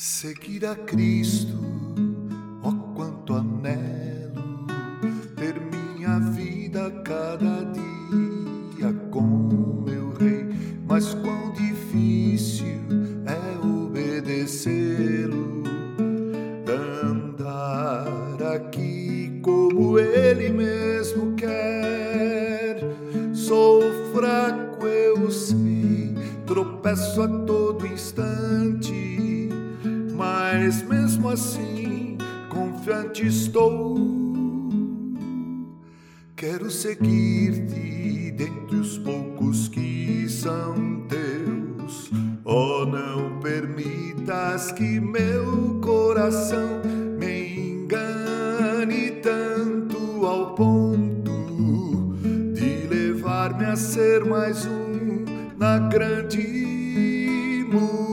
Seguir a Cristo, ó quanto anelo ter minha vida cada dia com meu Rei, mas quão difícil é obedecê-lo, andar aqui como Ele mesmo quer. Sou fraco, eu sei, tropeço a todo instante mas mesmo assim confiante estou. Quero seguir-te dentre os poucos que são teus. Oh, não permitas que meu coração me engane tanto ao ponto de levar-me a ser mais um na grande multidão